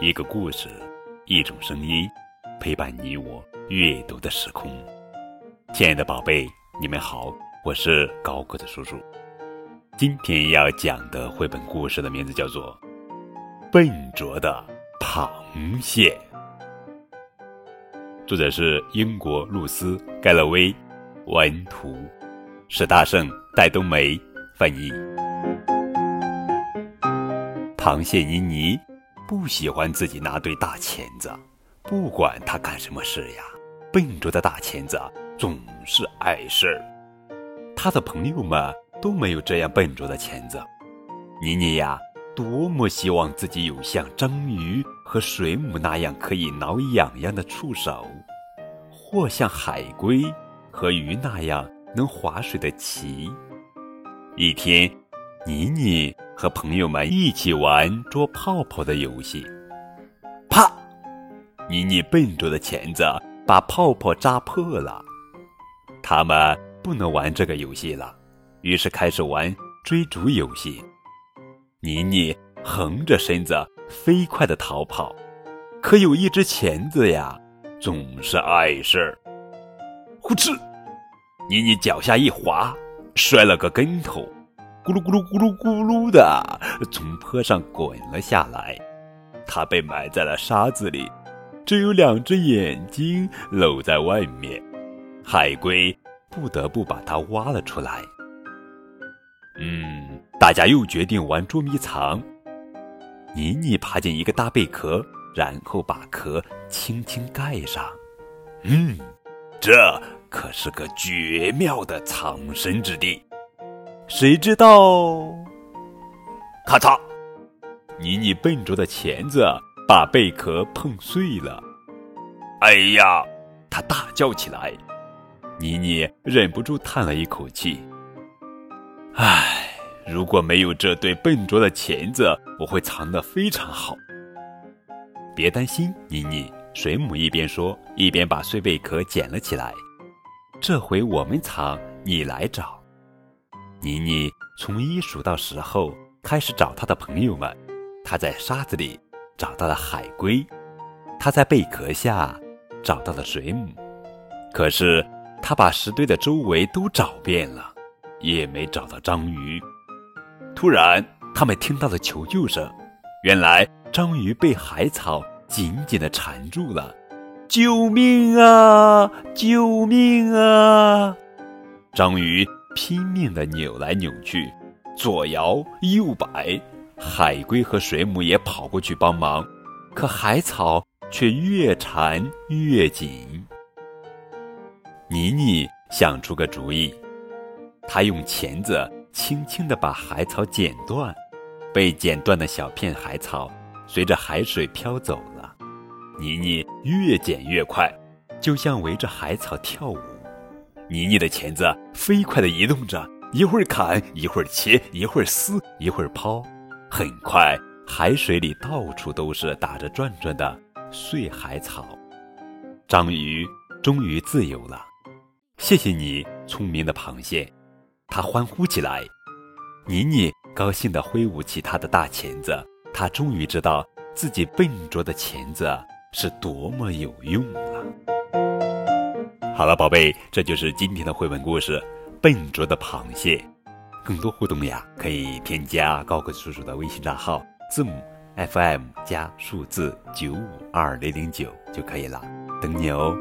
一个故事，一种声音，陪伴你我阅读的时空。亲爱的宝贝，你们好，我是高个子叔叔。今天要讲的绘本故事的名字叫做《笨拙的螃蟹》，作者是英国露丝·盖勒威，文图，史大圣、戴冬梅翻译。螃蟹妮妮。不喜欢自己拿对大钳子，不管他干什么事呀，笨拙的大钳子总是碍事儿。他的朋友们都没有这样笨拙的钳子。妮妮呀，多么希望自己有像章鱼和水母那样可以挠痒痒的触手，或像海龟和鱼那样能划水的鳍。一天，妮妮。和朋友们一起玩捉泡泡的游戏，啪！妮妮笨拙的钳子把泡泡扎破了。他们不能玩这个游戏了，于是开始玩追逐游戏。妮妮横着身子飞快的逃跑，可有一只钳子呀，总是碍事儿。呼哧！妮妮脚下一滑，摔了个跟头。咕噜咕噜咕噜咕噜的从坡上滚了下来，它被埋在了沙子里，只有两只眼睛露在外面。海龟不得不把它挖了出来。嗯，大家又决定玩捉迷藏。妮妮爬进一个大贝壳，然后把壳轻轻盖上。嗯，这可是个绝妙的藏身之地。谁知道？咔嚓！妮妮笨拙的钳子把贝壳碰碎了。哎呀！她大叫起来。妮妮忍不住叹了一口气。唉，如果没有这对笨拙的钳子，我会藏得非常好。别担心，妮妮。水母一边说，一边把碎贝壳捡了起来。这回我们藏，你来找。妮妮从一数到十后，开始找她的朋友们。她在沙子里找到了海龟，她在贝壳下找到了水母。可是她把石堆的周围都找遍了，也没找到章鱼。突然，他们听到了求救声。原来章鱼被海草紧紧地缠住了。救命啊！救命啊！章鱼。拼命地扭来扭去，左摇右摆，海龟和水母也跑过去帮忙，可海草却越缠越紧。妮妮想出个主意，她用钳子轻轻地把海草剪断，被剪断的小片海草随着海水飘走了。妮妮越剪越快，就像围着海草跳舞。妮妮的钳子飞快地移动着，一会儿砍，一会儿切，一会儿撕，一会儿抛。很快，海水里到处都是打着转转的碎海草。章鱼终于自由了，谢谢你，聪明的螃蟹！它欢呼起来。妮妮高兴地挥舞起她的大钳子，她终于知道自己笨拙的钳子是多么有用了。好了，宝贝，这就是今天的绘本故事《笨拙的螃蟹》。更多互动呀，可以添加高个子叔叔的微信账号，字母 FM 加数字九五二零零九就可以了，等你哦。